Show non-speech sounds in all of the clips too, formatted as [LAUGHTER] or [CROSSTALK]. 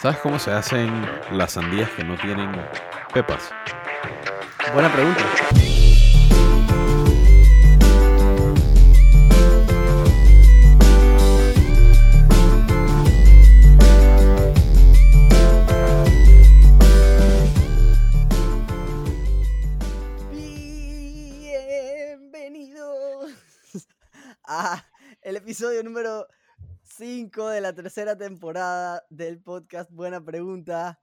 ¿Sabes cómo se hacen las sandías que no tienen pepas? Buena pregunta. Bienvenidos a el episodio número 5 de la tercera temporada del podcast Buena Pregunta.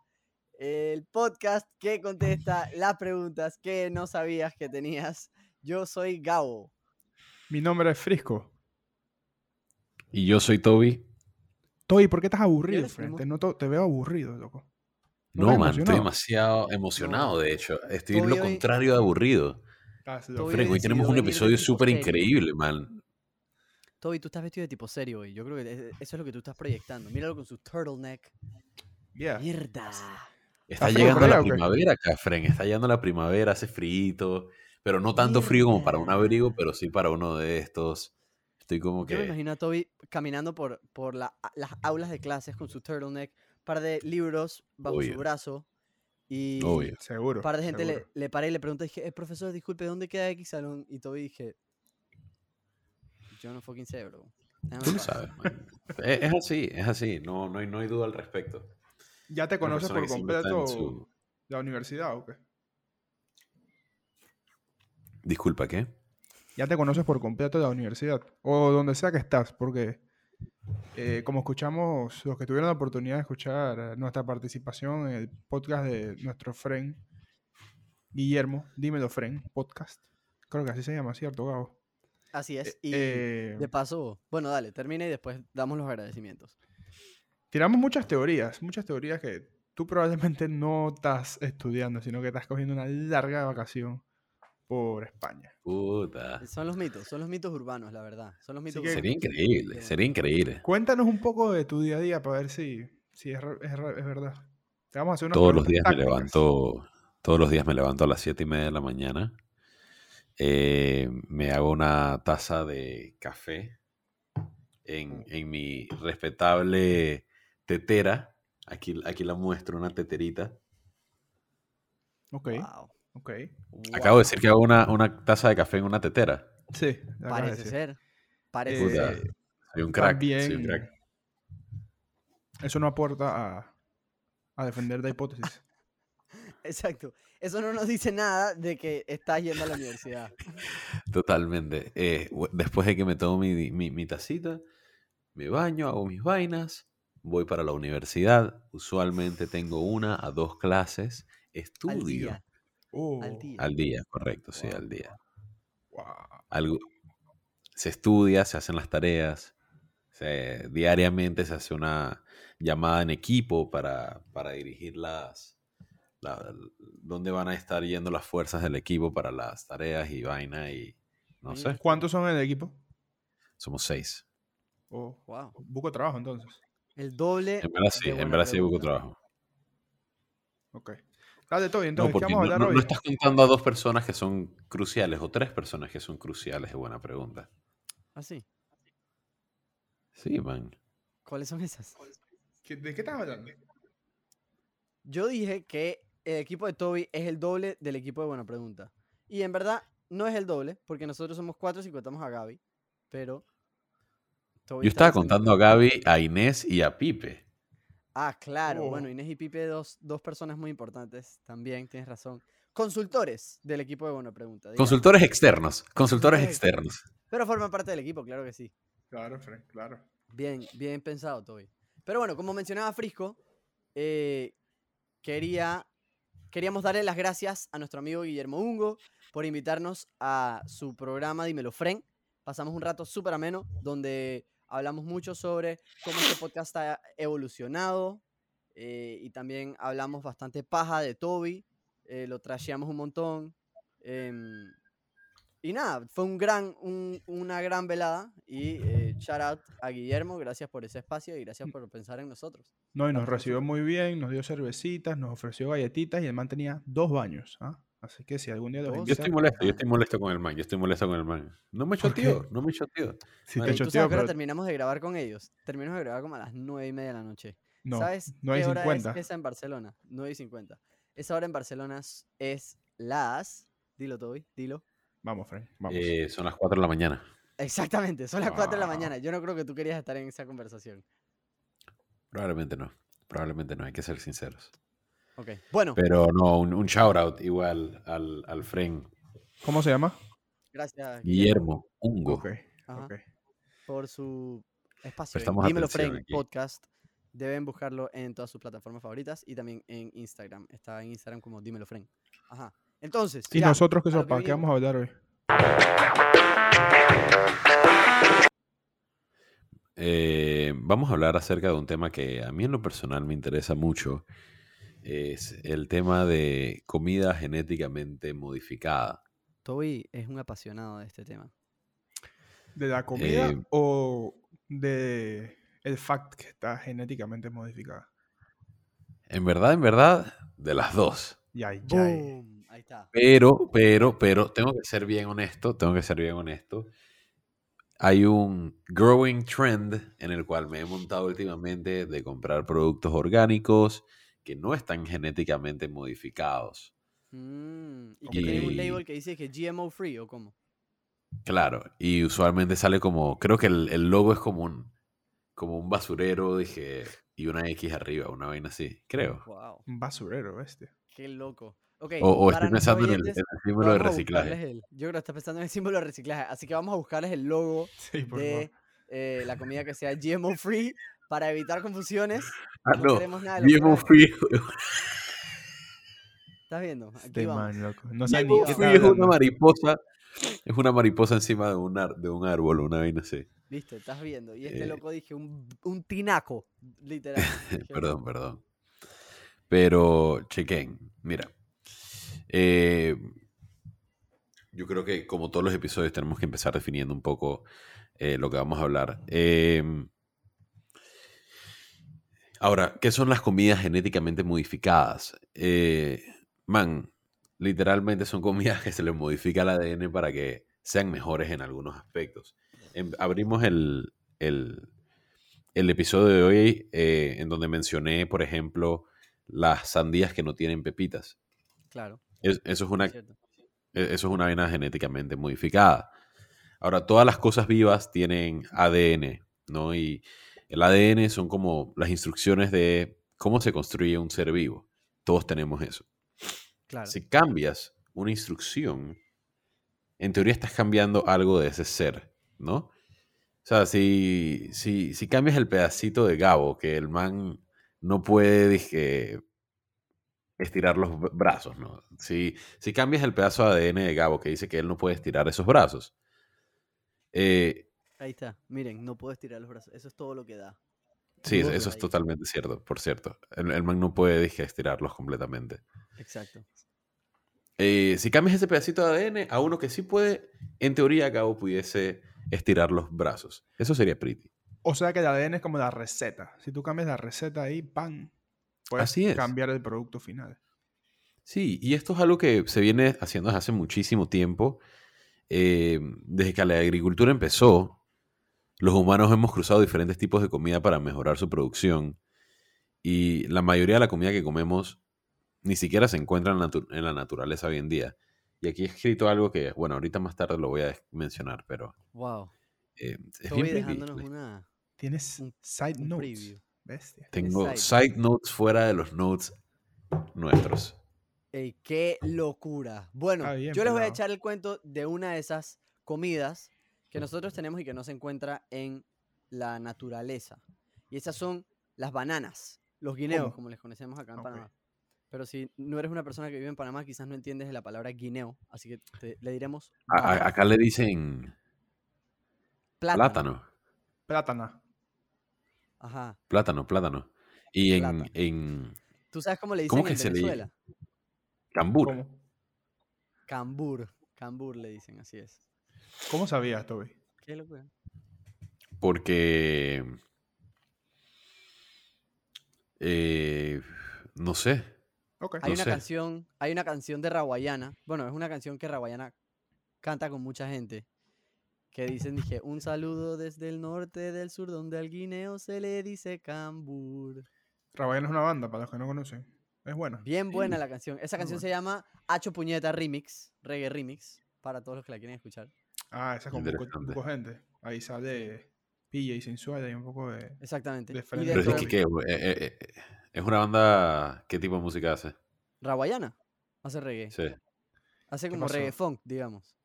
El podcast que contesta las preguntas que no sabías que tenías. Yo soy Gabo. Mi nombre es Frisco. Y yo soy Toby. Toy, ¿por qué estás aburrido, ¿Eres Fren? emo- Te, noto- te veo aburrido, loco. No, man, estoy demasiado emocionado, de hecho. Estoy en Toby lo hoy- contrario de aburrido. Estás Toby loco. Fren, hoy tenemos un episodio súper increíble, man. Toby, tú estás vestido de tipo serio hoy. Yo creo que e- eso es lo que tú estás proyectando. Míralo con su turtleneck. Yeah. Mierda. Está llegando la primavera acá, Fren. Está llegando la primavera, hace frío, pero no tanto frío como para un abrigo, pero sí para uno de estos. Estoy como Yo me que... imagino a Toby caminando por, por la- las aulas de clases con su turtleneck, par de libros bajo Obvio. su brazo y Obvio. Seguro. un par de gente le, seguro. le paré y le pregunté, dije, "Eh, profesor, disculpe, ¿dónde queda X salón? Y Toby dije, yo no fucking sé, bro. Déjame Tú lo paz". sabes, man. Es, es así, es así. No, no, hay, no hay duda al respecto. ¿Ya te conoces por completo su- la universidad o qué? Disculpa, ¿qué? ¿Ya te conoces por completo la universidad? O donde sea que estás, porque eh, como escuchamos, los que tuvieron la oportunidad de escuchar nuestra participación en el podcast de nuestro friend Guillermo, Dímelo Friend, podcast. Creo que así se llama, ¿cierto, Gabo? Así es. Y Eh, de paso, bueno, dale, termina y después damos los agradecimientos. tiramos muchas teorías, muchas teorías que tú probablemente no estás estudiando, sino que estás cogiendo una larga vacación por España. Puta. Son los mitos, son los mitos urbanos, la verdad. Son los mitos que- Sería increíble, Eh, sería increíble. Cuéntanos un poco de tu día a día para ver si, si es, es es verdad. Te vamos a hacer unas Todos los días me levanto, todos los días me levanto a las siete y media de la mañana. Eh, me hago una taza de café en, en mi respetable tetera. Aquí, aquí la muestro, una teterita. Ok, Wow, ok. Acabo de decir que hago una, una taza de café en una tetera. Sí, de Parece ser. Parece Puta. Eh, ser. Soy un crack, también, soy un crack. eso no aporta a, a defender la hipótesis. [LAUGHS] Exacto. Eso no nos dice nada de que estás yendo a la universidad. [LAUGHS] Totalmente. Eh, después de que me tomo mi, mi, mi tacita, me baño, hago mis vainas, voy para la universidad. Usualmente tengo una a dos clases. Al Estudio día. Oh, Al día. al día, correcto, sí, Wow. al día. wow. Algo, se estudia, se hacen las tareas. se- diariamente se hace una llamada en equipo para, para dirigir las... la- dónde van a estar yendo las fuerzas del equipo para las tareas y vaina y no Mira. sé. ¿Cuántos son en el equipo? Somos seis. Oh, Wow. busco trabajo entonces. El doble. En verdad sí, en verdad sí trabajo. Ok. Dale, Toby, No, entonces, ¿qué porque vamos a no, hablar no- hoy? no estás contando a dos personas que son cruciales o tres personas que son cruciales, es buena pregunta. Ah, sí. Sí, man. ¿Cuáles son esas? ¿Qué- ¿De qué estás hablando? Yo dije que el equipo de Toby es el doble del equipo de Buena Pregunta. Y en verdad no es el doble, porque nosotros somos cuatro si contamos a Gaby. Pero. Toby Yo estaba contando a Gaby, a Inés y a Pipe. Ah, claro. Oh. Bueno, Inés y Pipe, dos, dos personas muy importantes. También tienes razón. Consultores del equipo de Buena Pregunta. digamos. Consultores externos, consultores Consultores externos. Pero forman parte del equipo, claro que sí. Claro, Frank, claro. Bien, bien pensado, Toby. Pero bueno, como mencionaba Frisco, eh, quería, queríamos darle las gracias a nuestro amigo Guillermo Ungo por invitarnos a su programa Dímelo Fren. Pasamos un rato súper ameno donde hablamos mucho sobre cómo este podcast ha evolucionado eh, y también hablamos bastante paja de Toby, eh, lo trasheamos un montón. em, y nada, fue un gran, un- una gran velada y eh, shout out a Guillermo, gracias por ese espacio y gracias por pensar en nosotros. No, y nos recibió muy bien, nos dio cervecitas, nos ofreció galletitas y el man tenía dos baños. ¿ah? Así que si algún día los. Yo estoy molesto, yo estoy molesto con el man, yo estoy molesto con el man. No me choteó, no me choteó. si Bueno, te choteo, sabes pero terminamos de grabar con ellos. Terminamos de grabar como a las nueve y media de la noche. No, ¿Sabes no hay qué hora 50. es esa en Barcelona? 9 y 50. Esa hora en Barcelona es- es las... Dilo, Toby, dilo. Vamos, Frank, vamos. Eh, son las 4 de la mañana. Exactamente, son las 4 de la mañana. Yo no creo que tú querías estar en esa conversación. Probablemente no. Probablemente no, hay que ser sinceros. Ok, bueno, Pero no, un, un shout out igual al, al friend ¿Cómo se llama? gracias Guillermo Ungo. Ok, Ajá. ok. por su espacio. en Prestamos Dímelo Frank aquí. Podcast. Deben buscarlo en todas sus plataformas favoritas y también en Instagram. Está en Instagram como Dímelo Frank. Ajá. Entonces, ¿Y ya, nosotros qué sopa? ¿Qué vamos a hablar hoy? Eh, vamos a hablar acerca de un tema que a mí en lo personal me interesa mucho. Es el tema de comida genéticamente modificada. Toby es un apasionado de este tema. ¿De la comida Eh, o de el fact que está genéticamente modificada? En verdad, en verdad, de las dos. Ya, ya. Ahí está. Pero, pero, pero, tengo que ser bien honesto, tengo que ser bien honesto. Hay un growing trend en el cual me he montado últimamente de comprar productos orgánicos que no están genéticamente modificados. Mm, y que tiene un label que dice que GMO free o cómo. Claro, y usualmente sale como, creo que el, el logo es como un, como un basurero, dije, y una X arriba, una vaina así, creo. Wow. Un basurero este. Qué loco. Ok, O, o estoy pensando en el, oyentes, en el símbolo de reciclaje. el- yo creo que estás pensando en el símbolo de reciclaje. Así que vamos a buscarles el logo [LAUGHS] Sí, de eh, la comida que sea GMO free para evitar confusiones. [LAUGHS] Ah, No, no, queremos nada de GMO Free, ¿Estás viendo? [LAUGHS] Aquí Este vamos. man, loco. No sé ni GMO Free es una mariposa, es una mariposa encima de un, ar- de un árbol, una vaina así. Viste, estás viendo. Y este Eh. loco dije un, un tinaco, literal. Perdón, perdón. Pero, chequen, mira. Eh, yo creo que como todos los episodios tenemos que empezar definiendo un poco eh, lo que vamos a hablar. Em, ahora, ¿qué son las comidas genéticamente modificadas? Eh, man, literalmente son comidas que se les modifica el ADN para que sean mejores en algunos aspectos. Em, abrimos el, el, el episodio de hoy eh, en donde mencioné, por ejemplo, las sandías que no tienen pepitas. Claro. Es- eso, es una, e- eso es una vaina genéticamente modificada. Ahora, todas las cosas vivas tienen ADN, ¿no? Y el ADN son como las instrucciones de cómo se construye un ser vivo. Todos tenemos eso. Claro. Si cambias una instrucción, en teoría estás cambiando algo de ese ser, ¿no? O sea, si, si, si cambias el pedacito de Gabo, que el man no puede dije, estirar los bra- brazos, ¿no? Si, si cambias el pedazo de ADN de Gabo que dice que él no puede estirar esos brazos, eh, Ahí está. Miren, no puedo estirar los brazos. Eso es todo lo que da. sí, eso es totalmente cierto, por cierto. El, el man no puede dije, estirarlos completamente. Exacto. Eh, si cambias ese pedacito de ADN a uno que sí puede, en teoría Gabo pudiese estirar los brazos. Eso sería pretty. O sea que el ADN es como la receta. Si tú cambias la receta ahí, ¡pam! Puedes Así es. cambiar el producto final. Sí, y esto es algo que se viene haciendo desde hace muchísimo tiempo. Eh, desde que la agricultura empezó, los humanos hemos cruzado diferentes tipos de comida para mejorar su producción. Y la mayoría de la comida que comemos ni siquiera se encuentra en la, natu- en la naturaleza hoy en día. Y aquí he escrito algo que, bueno, ahorita más tarde lo voy a mencionar, pero Wow. eh, es Estoy bien dejándonos una, Tienes Un- side un notes. preview. Bestia. Tengo side. side notes fuera de los notes nuestros. Ey, qué locura. Bueno, bien, yo les voy a echar el cuento de una de esas comidas que nosotros tenemos y que no se encuentra en la naturaleza. Y esas son las bananas, los guineos, ¿Cómo? como les conocemos acá en Ok. Panamá. Pero si no eres una persona que vive en Panamá, quizás no entiendes de la palabra guineo, así que te- le diremos A- acá le dicen plátano. plátano. Plátana. Ajá. Plátano, plátano. Y en, Plátano. en ¿Tú sabes cómo le dicen ¿Cómo en se le- Venezuela? cambur. ¿Cómo? Cambur. Cambur le dicen, así es. ¿Cómo sabías, Toby? Qué locura. Porque. eh, no sé. Hay No una sé. canción, hay una canción de Raguayana. Bueno, es una canción que Raguayana canta con mucha gente. Que dicen, dije, un saludo desde el norte del sur, donde al guineo se le dice cambur. Rawayana es una banda, para los que no conocen. Es buena. Bien buena Sí. la canción. Esa Muy canción buena. se llama Hacho Puñeta Remix, Reggae Remix, para todos los que la quieren escuchar. Ah, esa con poco, poco gente. Ahí sale PJ sensual y un poco de. Exactamente. De Y. Pero es de que, ¿qué? Eh, eh, eh, es una banda. ¿Qué tipo de música hace? Rawayana hace reggae. Sí. Hace ¿Qué como reggae funk, digamos.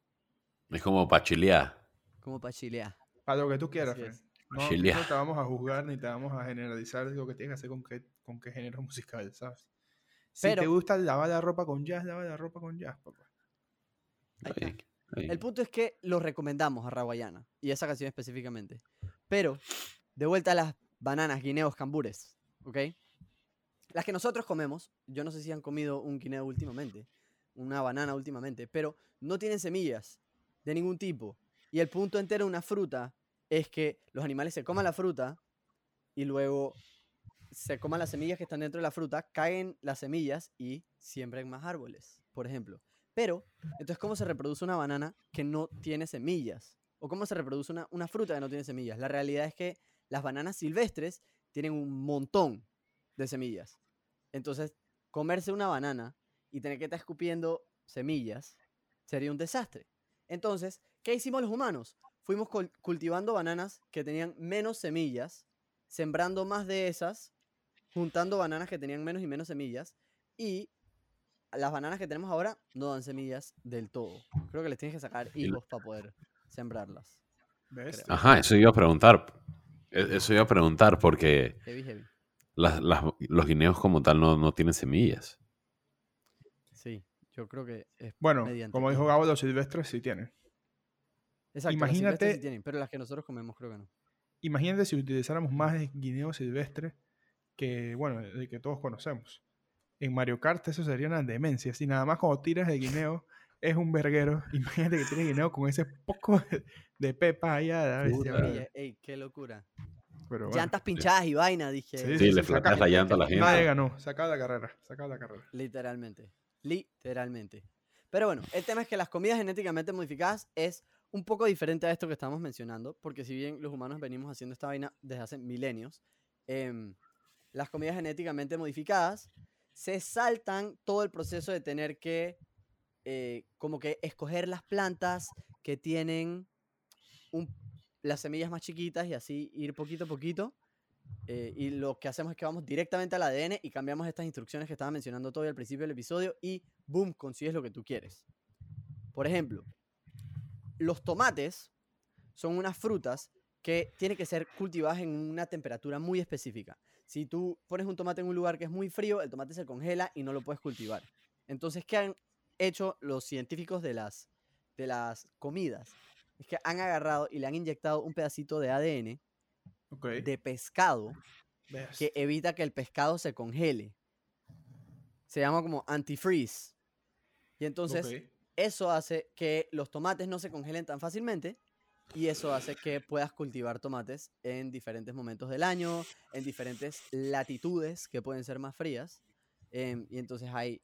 Es como para chilear. Como para chilear. Para lo que tú quieras, Fred. No, no te vamos a juzgar ni te vamos a generalizar lo que tienes que hacer con qué, con qué género [LAUGHS] musical, ¿sabes? Si te gusta lavar la ropa con jazz, lava la ropa con jazz, papá. Ahí. El punto es que lo recomendamos a Rawayana y esa canción específicamente. Pero, de vuelta a las bananas, guineos, cambures, ¿ok? Las que nosotros comemos, yo no sé si han comido un guineo últimamente, una banana últimamente, pero no tienen semillas de ningún tipo. Y el punto entero de una fruta es que los animales se coman la fruta y luego se coman las semillas que están dentro de la fruta, caen las semillas y siembren más árboles, por ejemplo. Pero, entonces, ¿cómo se reproduce una banana que no tiene semillas? ¿O cómo se reproduce una, una fruta que no tiene semillas? La realidad es que las bananas silvestres tienen un montón de semillas. Entonces, comerse una banana y tener que estar escupiendo semillas sería un desastre. Entonces, ¿qué hicimos los humanos? Fuimos cul- cultivando bananas que tenían menos semillas, sembrando más de esas, juntando bananas que tenían menos y menos semillas, y las bananas que tenemos ahora no dan semillas del todo. Creo que les tienes que sacar Y- higos para poder sembrarlas. Ajá, eso iba a preguntar. E- Eso iba a preguntar porque Heavy, heavy. las- las- los guineos como tal no, no tienen semillas. Sí, yo creo que es Bueno, mediante como dijo. Gabo, los silvestres sí tienen. Exacto, las silvestres sí imagínate- tienen, pero las que nosotros comemos creo que no. Imagínate si utilizáramos más de guineo silvestre que, bueno, el que todos conocemos. En Mario Kart eso sería una demencia. Si nada más cuando tiras el guineo es un verguero, [LAUGHS] imagínate que tienes guineo con ese poco de, de pepa allá. Ey, qué locura. Pero bueno, Llantas pinchadas y vaina, dije. Sí, Sí, sí, le sí, flotas saca- la llanta a la gente. nadie ganó. Sacaba la carrera. Sacaba la carrera. Literalmente. Literalmente. Pero bueno, el tema es que las comidas genéticamente modificadas es un poco diferente a esto que estamos mencionando, porque si bien los humanos venimos haciendo esta vaina desde hace milenios, em, las comidas genéticamente modificadas se saltan todo el proceso de tener que eh, como que escoger las plantas que tienen las semillas más chiquitas y así ir poquito a poquito. eh, y lo que hacemos es que vamos directamente al ADN y cambiamos estas instrucciones que estaba mencionando todo al principio del episodio y boom, consigues lo que tú quieres. Por ejemplo, los tomates son unas frutas que tienen que ser cultivadas en una temperatura muy específica. Si tú pones un tomate en un lugar que es muy frío, el tomate se congela y no lo puedes cultivar. Entonces, ¿qué han hecho los científicos de las, de las comidas? Es que han agarrado y le han inyectado un pedacito de ADN de pescado que evita que el pescado se congele. Se llama como antifreeze. Y entonces. Eso hace que los tomates no se congelen tan fácilmente y eso hace que puedas cultivar tomates en diferentes momentos del año, en diferentes latitudes que pueden ser más frías. em, y entonces hay,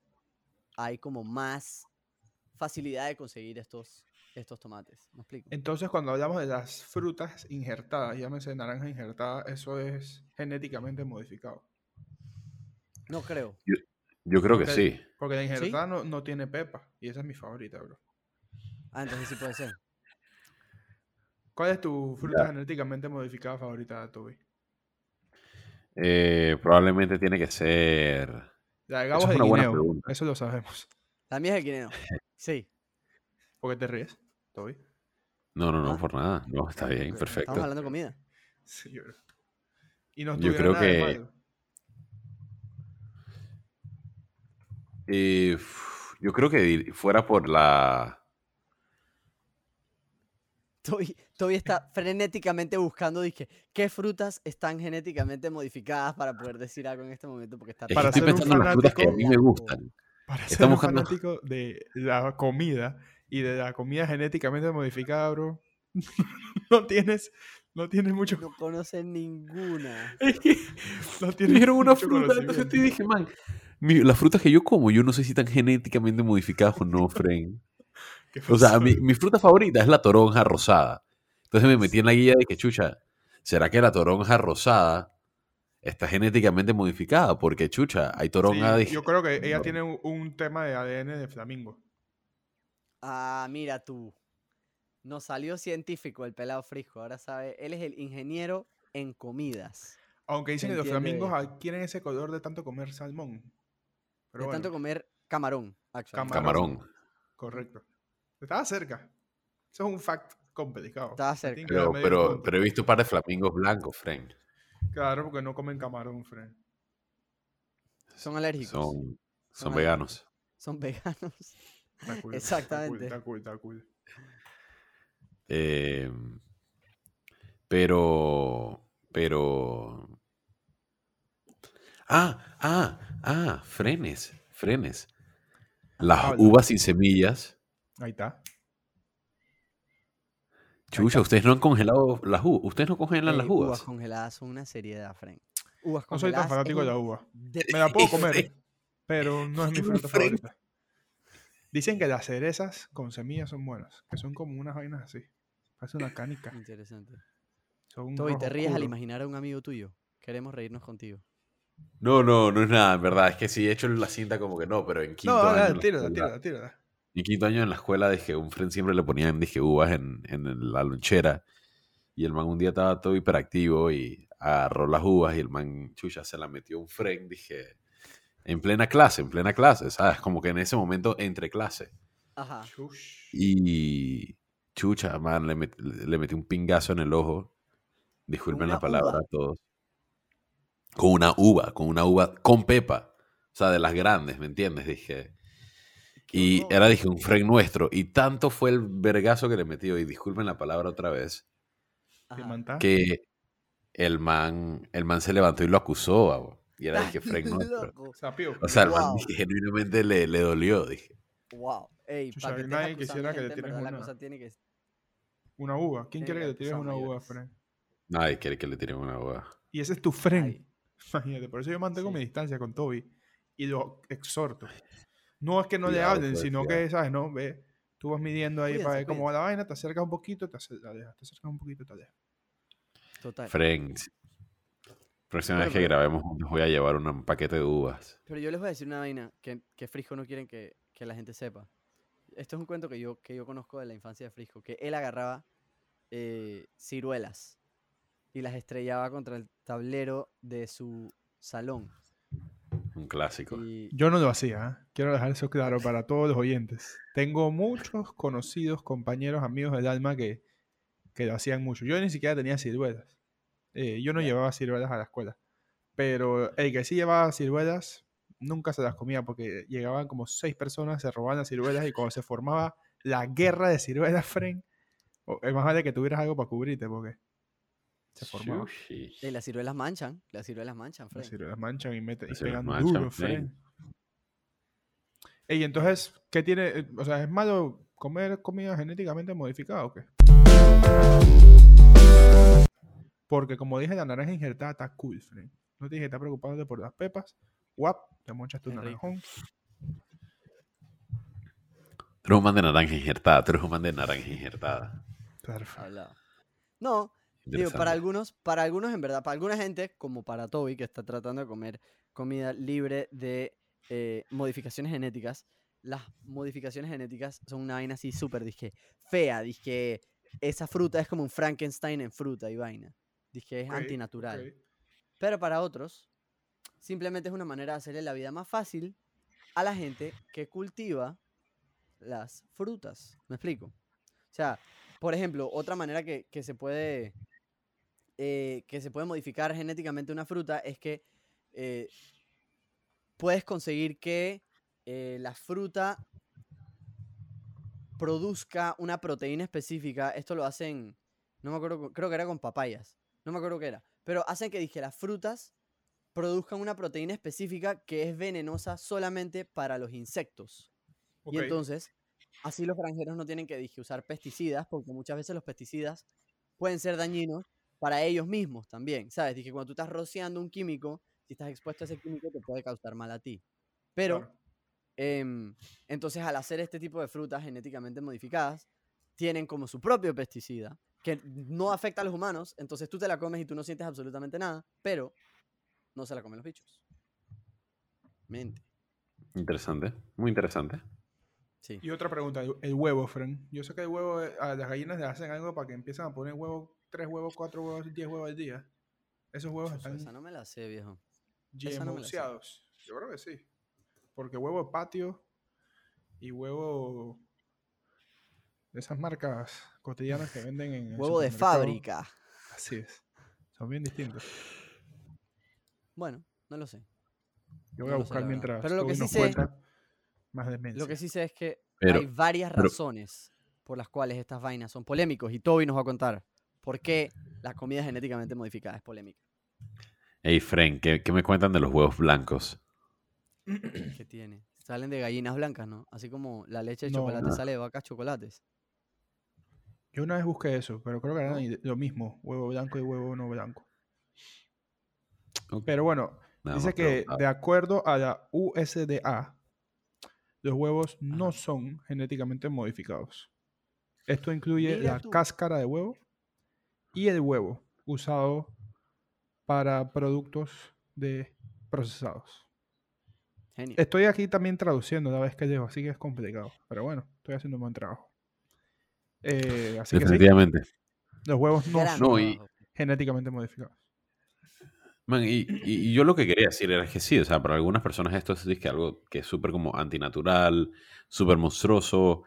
hay como más facilidad de conseguir estos, estos tomates. ¿Me explico? Entonces, cuando hablamos de las frutas injertadas, llámese naranja injertada, eso es genéticamente modificado. No creo. Yo creo que sí. Porque la injertada no, no tiene pepa. Y esa es mi favorita, bro. Ah, entonces sí puede ser. ¿Cuál es tu fruta genéticamente modificada favorita, Toby? Eh, probablemente tiene que ser. La de Gabo es es de una buena guineo. pregunta. Eso lo sabemos. La mía es el quineo. Sí. ¿Por qué te ríes, Toby? No, no, no, Ah. por nada. No, está bien, perfecto. Estamos hablando de comida. Sí, bro. Y no Yo creo que- malo. Eh, yo creo que fuera por la. Toby, Toby está frenéticamente buscando, dije, qué frutas están genéticamente modificadas para poder decir algo en este momento, porque está Para estoy pensando en las frutas que a mí me gustan. Para ser Estamos un buscando- fanático de la comida y de la comida genéticamente modificada, bro, [LAUGHS] no tienes, no tienes mucho, No conocen ninguna. Es [LAUGHS] que no tienes dijeron una fruta, entonces te dije, man, mi- las frutas que yo como, yo no sé si están genéticamente modificadas o no, [LAUGHS] Fren. ¿Qué O sea, mi, mi fruta favorita es la toronja rosada. Entonces me metí en la guía de que, chucha, ¿será que la toronja rosada está genéticamente modificada, porque chucha, hay Sí, de- yo creo que ella no. tiene un, un tema de ADN de flamingo. Ah, mira tú. Nos salió científico el pelado frisco. Ahora sabe, él es el ingeniero en comidas. Aunque dicen que los flamingos adquieren ese color de tanto comer salmón. Pero de bueno, tanto comer camarón. actually. Camarón. camarón. correcto. Estaba cerca. Eso es un fact complicado. Estaba cerca. Pero, he visto un par de flamingos blancos, Frank. Claro, porque no comen camarón, Fred. Son alérgicos. Son, Son son alérgicos. veganos. Son veganos. Está cool, Exactamente. [LAUGHS] Está cool, está cool. está cool. Eh, pero, pero... Ah, ah, ah, frenes, frenes. Las uvas sin semillas. Ahí está. Chucha, ustedes no han congelado las uvas. Ustedes no congelan las Ey, uvas. congeladas son una seriedad, Frank. Uvas No soy tan fanático de la uva. de- Me la puedo [LAUGHS] comer, pero no es mi [LAUGHS] fruta favorita. Dicen que las cerezas con semillas son buenas, que son como unas vainas así. Parece una canica. Interesante. Son Toby, te ríes al imaginar a un amigo tuyo. Queremos reírnos contigo. No, no, no es nada, en verdad. Es que sí he hecho la cinta como que no, pero en quinto No, año. la tírala, escuela- tírala, tírala. En quinto año en la escuela dije, un friend siempre le ponían, dije, uvas en, en la lonchera. Y el man un día estaba todo hiperactivo y agarró las uvas y el man, chucha, se la metió un friend, dije, en plena clase, en plena clase, ¿sabes? Como que en ese momento entre clase. Ajá. Chush. Y chucha, man, le, met- le metí un pingazo en el ojo. Disculpen una la palabra uva? a todos. Con una uva, con una uva con pepa. O sea, de las grandes, ¿me entiendes? Dije. Y horror. era, dije, un friend nuestro. Y tanto fue el vergazo que le metió, y disculpen la palabra otra vez, que el man, el man se levantó y lo acusó, abo. Y era, dije, [LAUGHS] friend nuestro. O sea, el man Wow. dije, genuinamente le, le dolió, dije. Wow. Ey, Chucha, para que nadie quisiera que en tires una- cosa tiene que... Una uva. ¿Quién quiere que le tires una uva. Fren? Nadie quiere que le tiren una uva. Y ese es tu friend. [LAUGHS] Imagínate, por eso yo mantengo Sí. mi distancia con Toby y lo exhorto. No es que no le hablen, pues, sino cuidado. que, ¿sabes? No, ve, tú vas midiendo ahí para ver cómo va la vaina, te acercas un poquito, te, dejas, te acercas un poquito, te alejas. total. Friends. Próxima vez que pero- grabemos juntos voy a llevar un paquete de uvas. Pero yo les voy a decir una vaina que, que Frisco no quieren que, que la gente sepa. Esto es un cuento que yo, que yo conozco de la infancia de Frisco, que él agarraba eh, ciruelas y las estrellaba contra el tablero de su salón. Un clásico. Y Yo no lo hacía, ¿eh? quiero dejar eso claro para todos los oyentes. Tengo muchos conocidos, compañeros, amigos del alma que, que lo hacían mucho. Yo ni siquiera tenía ciruelas. Eh, yo no llevaba ciruelas a la escuela. Pero el que sí llevaba ciruelas, nunca se las comía porque llegaban como seis personas, se robaban las ciruelas y cuando se formaba la guerra de ciruelas, Fren, o- es más vale que tuvieras algo para cubrirte porque se. Sushi. eh, las ciruelas manchan, las ciruelas manchan, Las Fred. ciruelas manchan y, meten, y Las pegan manchan, duro, sí. Fren. Ey, entonces, ¿qué tiene? eh, O sea, ¿es malo comer comida genéticamente modificada o qué? Porque como dije, la naranja injertada está cool, Fren. No tienes que estar preocupándote por las pepas. Guap, te monchas tu naranjón. Tú eres un man de naranja injertada. Tú eres un man de naranja injertada. Perfecto. No, digo, para algunos, para algunos en verdad, para alguna gente, como para Toby, que está tratando de comer comida libre de eh, modificaciones genéticas, las modificaciones genéticas son una vaina así súper, dije, fea, dije, esa fruta es como un Frankenstein en fruta y vaina. Dije, es antinatural. Pero para otros, simplemente es una manera de hacerle la vida más fácil a la gente que cultiva las frutas. ¿Me explico? O sea, por ejemplo, otra manera que, que se puede eh, que se puede modificar genéticamente una fruta es que eh, puedes conseguir que eh, la fruta produzca una proteína específica. Esto lo hacen, no me acuerdo, creo que era con papayas. No me acuerdo qué era. Pero hacen que dije las frutas produzcan una proteína específica que es venenosa solamente para los insectos. Y entonces, así los granjeros no tienen que dije, usar pesticidas, porque muchas veces los pesticidas pueden ser dañinos para ellos mismos también, ¿sabes? Dije, cuando tú estás rociando un químico, si estás expuesto a ese químico, te puede causar mal a ti. Pero, Claro. em, entonces, al hacer este tipo de frutas genéticamente modificadas, tienen como su propio pesticida, que no afecta a los humanos, entonces tú te la comes y tú no sientes absolutamente nada, pero no se la comen los bichos. Mente. Interesante, muy interesante. Sí. Y otra pregunta, el- huevo, Fren. Yo sé que el huevo, eh, a las gallinas le hacen algo para que empiecen a poner huevos, tres huevos, cuatro huevos, diez huevos al día. Esos huevos están Esa no me la sé, viejo. esa no. Yo creo que sí. Porque huevo de patio y huevo de esas marcas cotidianas que venden en Huevo de fábrica. Así es. Son bien distintos. Bueno, no lo sé. Yo voy No a sé, buscar mientras Pero lo que sí sé- más demencia. Lo que sí sé es que Pero- hay varias pero- razones por las cuales estas vainas son polémicos y Toby nos va a contar por qué la comida genéticamente modificada es polémica. Hey, Fren, ¿qué, qué me cuentan de los huevos blancos? ¿Qué tiene? Salen de gallinas blancas, ¿no? Así como la leche de No. chocolate sale de vacas chocolates. Yo una vez busqué eso, pero creo que ide- lo mismo, huevo blanco y huevo no blanco. Pero bueno, nada dice que de acuerdo a la USDA, los huevos no son genéticamente modificados. Esto incluye Mira la tú. cáscara de huevo y el huevo usado para productos de procesados. Genio. Estoy aquí también traduciendo la vez que llevo, así que es complicado. Pero bueno, estoy haciendo un buen trabajo. Eh, así que sí, los huevos no son No, y- trabajo. genéticamente modificados. Man, y, yo lo que quería decir era que sí, o sea, para algunas personas esto es disque algo que es súper como antinatural, súper monstruoso.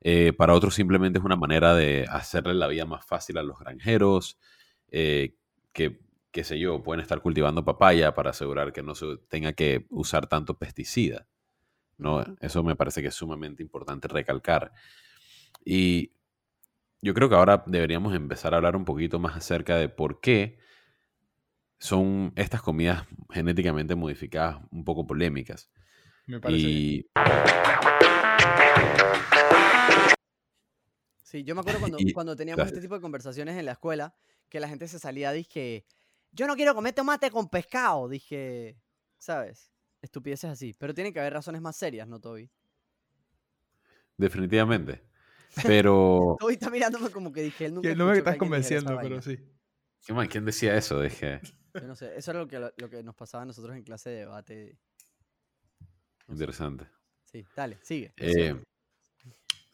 Eh, para otros simplemente es una manera de hacerle la vida más fácil a los granjeros, eh, que, qué sé yo, pueden estar cultivando papaya para asegurar que no se tenga que usar tanto pesticida. ¿no? Eso me parece que es sumamente importante recalcar. Y yo creo que ahora deberíamos empezar a hablar un poquito más acerca de por qué son estas comidas genéticamente modificadas un poco polémicas. Me parece bien. Sí, yo me acuerdo cuando, Y- cuando teníamos este tipo de conversaciones en la escuela, que la gente se salía, dije, yo no quiero comer tomate con pescado, dije, ¿sabes? Estupideces así. Pero tiene que haber razones más serias, ¿no, Toby? definitivamente. [LAUGHS] Pero, Toby está mirándome como que dije, él nunca no me estás convenciendo, pero sí. ¿qué más? ¿quién decía eso? Dije, Yo no sé, eso era lo que, lo que nos pasaba a nosotros en clase de debate. No sé. interesante. Sí, dale, sigue. Eh,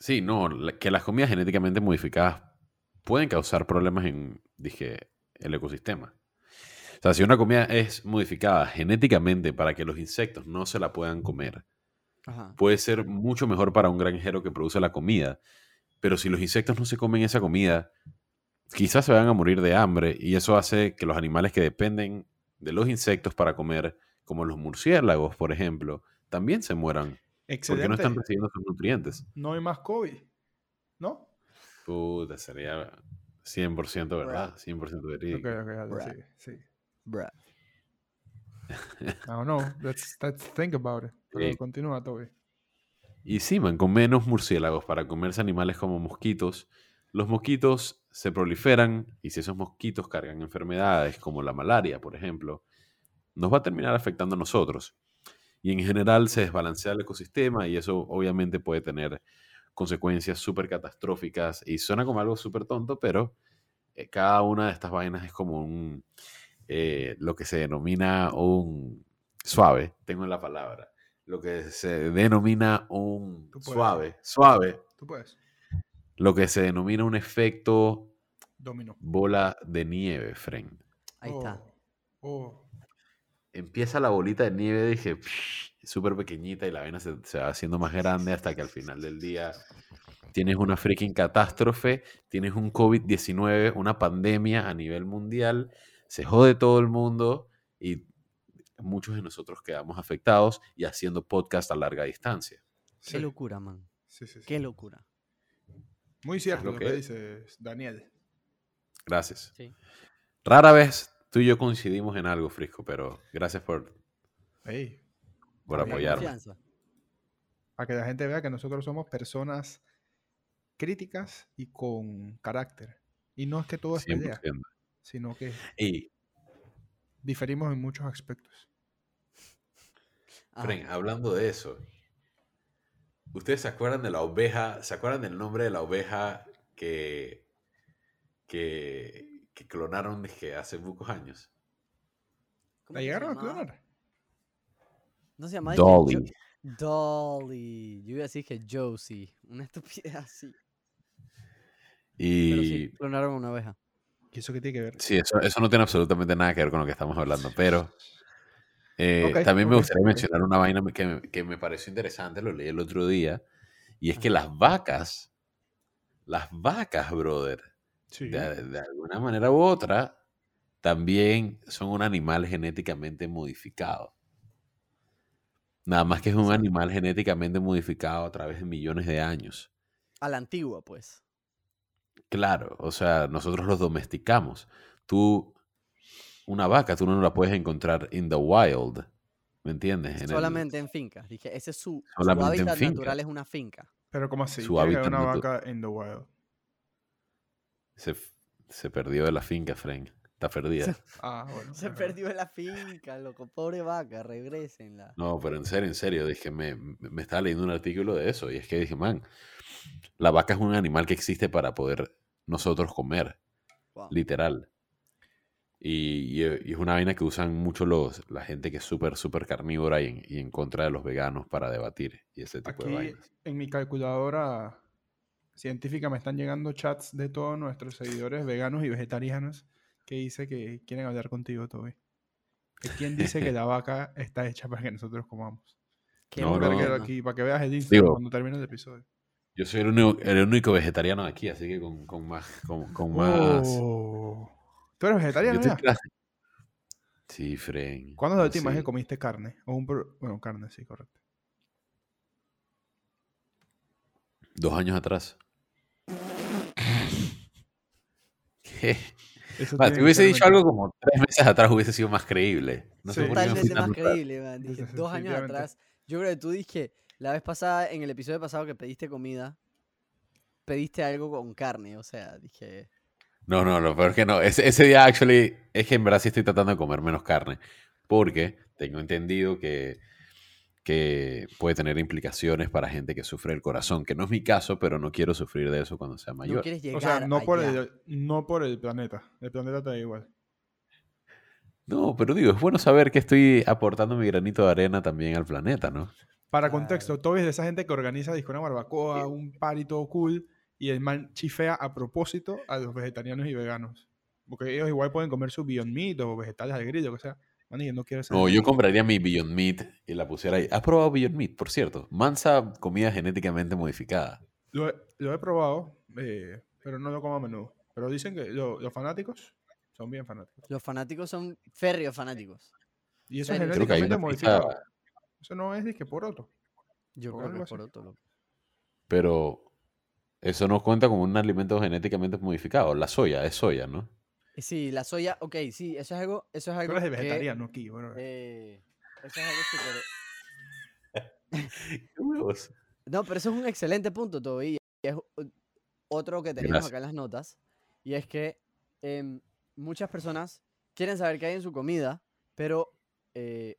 sí, no, que las comidas genéticamente modificadas pueden causar problemas en, dije, el ecosistema. O sea, si una comida es modificada genéticamente para que los insectos no se la puedan comer, Ajá. puede ser mucho mejor para un granjero que produce la comida. Pero si los insectos no se comen esa comida, quizás se van a morir de hambre y eso hace que los animales que dependen de los insectos para comer, como los murciélagos, por ejemplo, también se mueran porque no están recibiendo sus nutrientes. No hay más COVID, ¿no? Puta, sería 100% verdad, 100% Ok, verídico. ok, dale, Bruh. sigue, sigue. Bruh. I don't know. Let's, let's think about it. Pero Sí. continúa, Toby. Y sí, man, con menos murciélagos para comerse animales como mosquitos, los mosquitos se proliferan y si esos mosquitos cargan enfermedades como la malaria, por ejemplo, nos va a terminar afectando a nosotros. Y en general se desbalancea el ecosistema y eso obviamente puede tener consecuencias súper catastróficas y suena como algo súper tonto, pero eh, cada una de estas vainas es como un, eh, lo que se denomina un suave, tengo la palabra, lo que se denomina un suave, suave, Tú puedes. lo que se denomina un efecto Domino. bola de nieve, Fren. Ahí está. Oh. Empieza la bolita de nieve, dije, súper pequeñita y la vaina se, se va haciendo más grande hasta que al final del día tienes una freaking catástrofe, tienes un COVID-19, una pandemia a nivel mundial, se jode todo el mundo y muchos de nosotros quedamos afectados y haciendo podcast a larga distancia. Qué locura, man. Sí, sí, sí. Qué locura. Muy cierto lo que que es. dices, Daniel. Gracias. Sí. Rara vez tú y yo coincidimos en algo, Frisco, pero gracias por, Ey, por apoyarme. Para que la gente vea que nosotros somos personas críticas y con carácter. Y no es que todo es pelea, 100%. sino que Y, diferimos en muchos aspectos. Fren, hablando de eso, ¿ustedes se acuerdan de la oveja? ¿Se acuerdan del nombre de la oveja que, que, que clonaron desde hace pocos años? ¿Cómo ¿La llegaron a clonar? No se Jo- Dolly. Dolly. Yo iba a decir que Josie. Una [LAUGHS] estupidez así. Pero Y sí, clonaron una oveja. ¿Y eso qué tiene que ver? sí, eso, eso no tiene absolutamente nada que ver con lo que estamos hablando, pero eh, también me gustaría mencionar una vaina que me, que me pareció interesante, lo leí el otro día, y es que las vacas, las vacas, brother, Sí. de, de alguna manera u otra, también son un animal genéticamente modificado. Nada más que es un animal genéticamente modificado a través de millones de años. A la antigua, pues. Claro, o sea, nosotros los domesticamos. Tú, una vaca, tú no la puedes encontrar in the wild, ¿me entiendes? En el- Solamente en fincas. Dije, ese es su, hábitat natural, es una finca. Pero ¿cómo así? Su hábitat una natu- vaca in the wild. Se, se perdió de la finca, Frank. Está perdida. Ah, bueno. Se [LAUGHS] perdió en la finca, loco. Pobre vaca, regrésenla. No, pero en serio, en serio, dije, me, me estaba leyendo un artículo de eso y es que dije, man, la vaca es un animal que existe para poder nosotros comer, Wow. literal. Y, y- y es una vaina que usan mucho los, la gente que es súper, súper carnívora y en, y en contra de los veganos para debatir y ese tipo de Aquí vainas. en mi calculadora científica me están llegando chats de todos nuestros seguidores veganos y vegetarianos que dice que quieren hablar contigo, Toby. ¿Y ¿Quién dice que [LAUGHS] la vaca está hecha para que nosotros comamos? Qué No, no. bueno. aquí para que veas el Instagram Digo- cuando termine el episodio. Yo soy el único, el único vegetariano aquí, así que con, con más... Con, con más Oh. ¿Tú eres vegetariano Yo ya? Sí, Fren. ¿Cuándo es la última vez sí. que comiste carne? O un pro- Bueno, carne, sí, correcto. Dos años atrás. Tiene si hubiese dicho algo como tres meses atrás hubiese sido más creíble. No Sí. Totalmente más creíble, man. Dije, dos años atrás. Yo creo que tú dije, la vez pasada, en el episodio pasado que pediste comida, pediste algo con carne. O sea, dije, No, no, lo peor es que no. Ese, ese día, actually, es que en verdad sí estoy tratando de comer menos carne. Porque tengo entendido que, que puede tener implicaciones para gente que sufre el corazón, que no es mi caso, pero no quiero sufrir de eso cuando sea no mayor. quieres llegar O sea, no por, el, no por el planeta. El planeta te da igual. No, pero digo, es bueno saber que estoy aportando mi granito de arena también al planeta, ¿no? Para contexto, Toby es de esa gente que organiza disco una barbacoa, un party todo cool, y el man chifea a propósito a los vegetarianos y veganos. Porque ellos igual pueden comer su Beyond Meat o vegetales al grillo, o sea, no quiero ser... No, yo compraría mi Beyond Meat y la pusiera ahí. ¿Has probado Beyond Meat, por cierto? Mansa comida genéticamente modificada. Lo he, lo he probado, eh, pero no lo como a menudo. Pero dicen que lo- los fanáticos son bien fanáticos. Los fanáticos son férreos fanáticos. Y eso es Serio. Creo que hay genéticamente pizza, modificado. Eso no es disque por otro. Yo creo que es por otro. loco. pero eso no cuenta como un alimento genéticamente modificado. La soya es soya, ¿no? Sí, la soya, ok, sí, eso es algo, eso es algo de que, vegetariano aquí, bueno. eh, eso es algo súper... [LAUGHS] No, pero eso es un excelente punto, Toby. Y es otro que tenemos Gracias. acá en las notas. Y es que em, muchas personas quieren saber qué hay en su comida, pero eh,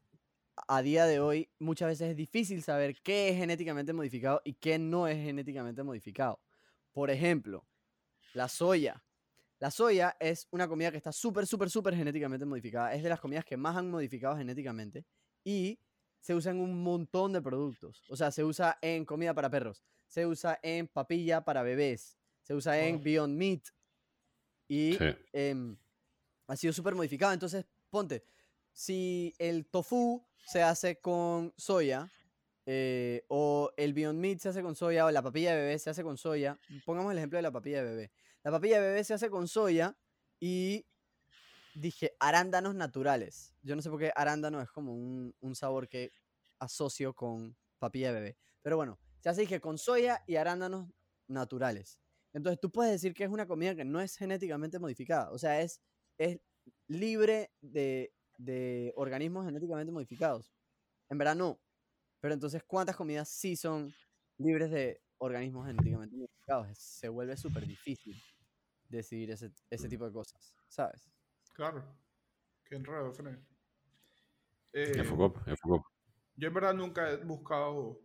a día de hoy muchas veces es difícil saber qué es genéticamente modificado y qué no es genéticamente modificado. Por ejemplo, la soya. La soya es una comida que está súper, súper, súper genéticamente modificada. Es de las comidas que más han modificado genéticamente. Y se usa en un montón de productos. O sea, se usa en comida para perros, se usa en papilla para bebés, se usa en. Beyond Meat. Y Sí. em, ha sido súper modificado. Entonces, ponte, si el tofu se hace con soya, eh, o el Beyond Meat se hace con soya, o la papilla de bebé se hace con soya, pongamos el ejemplo de la papilla de bebé. La papilla de bebé se hace con soya y dije arándanos naturales. Yo no sé por qué arándano es como un, sabor que asocio con papilla de bebé. Pero bueno, se hace dije con soya y arándanos naturales. Entonces tú puedes decir que es una comida que no es genéticamente modificada. O sea, es, es libre de, de organismos genéticamente modificados. En verdad no. Pero entonces, ¿cuántas comidas sí son libres de organismos genéticamente modificados? Se vuelve súper difícil decidir ese, ese tipo de cosas, ¿sabes? Claro. Qué enredo, Fred. Eh, Enfocó, enfocó. yo en verdad nunca he buscado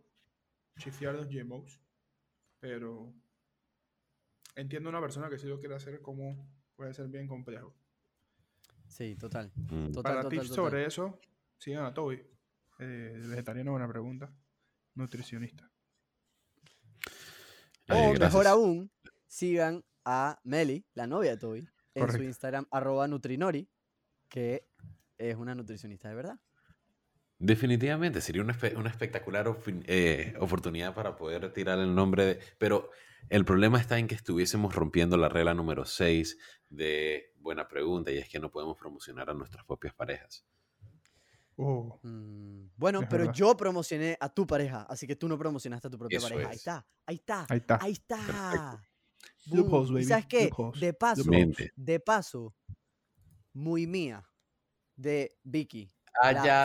chifiar los GMOs, pero entiendo una persona que sí lo quiere hacer como puede ser bien complejo. Sí, total. Mm. Total, Para total, tips total. sobre eso, sigan a Toby. Eh, vegetariano, buena pregunta. Nutricionista. O mejor aún, sigan a Meli, la novia de Toby, en su. Instagram, arroba Nutrinori, que es una nutricionista de verdad. Definitivamente, sería una, espe- una espectacular eh, oportunidad para poder tirar el nombre de... Pero el problema está en que estuviésemos rompiendo la regla número 6 de buena pregunta y es que no podemos promocionar a nuestras propias parejas. Oh, Mm, bueno, Es pero verdad. yo promocioné a tu pareja, así que tú no promocionaste a tu propia Eso pareja. Ahí es. está, ahí está, ahí está. ahí está. Loopholes, Boom. ¿Y baby, sabes qué? loopholes, De paso, de paso, muy mía, de Vicky,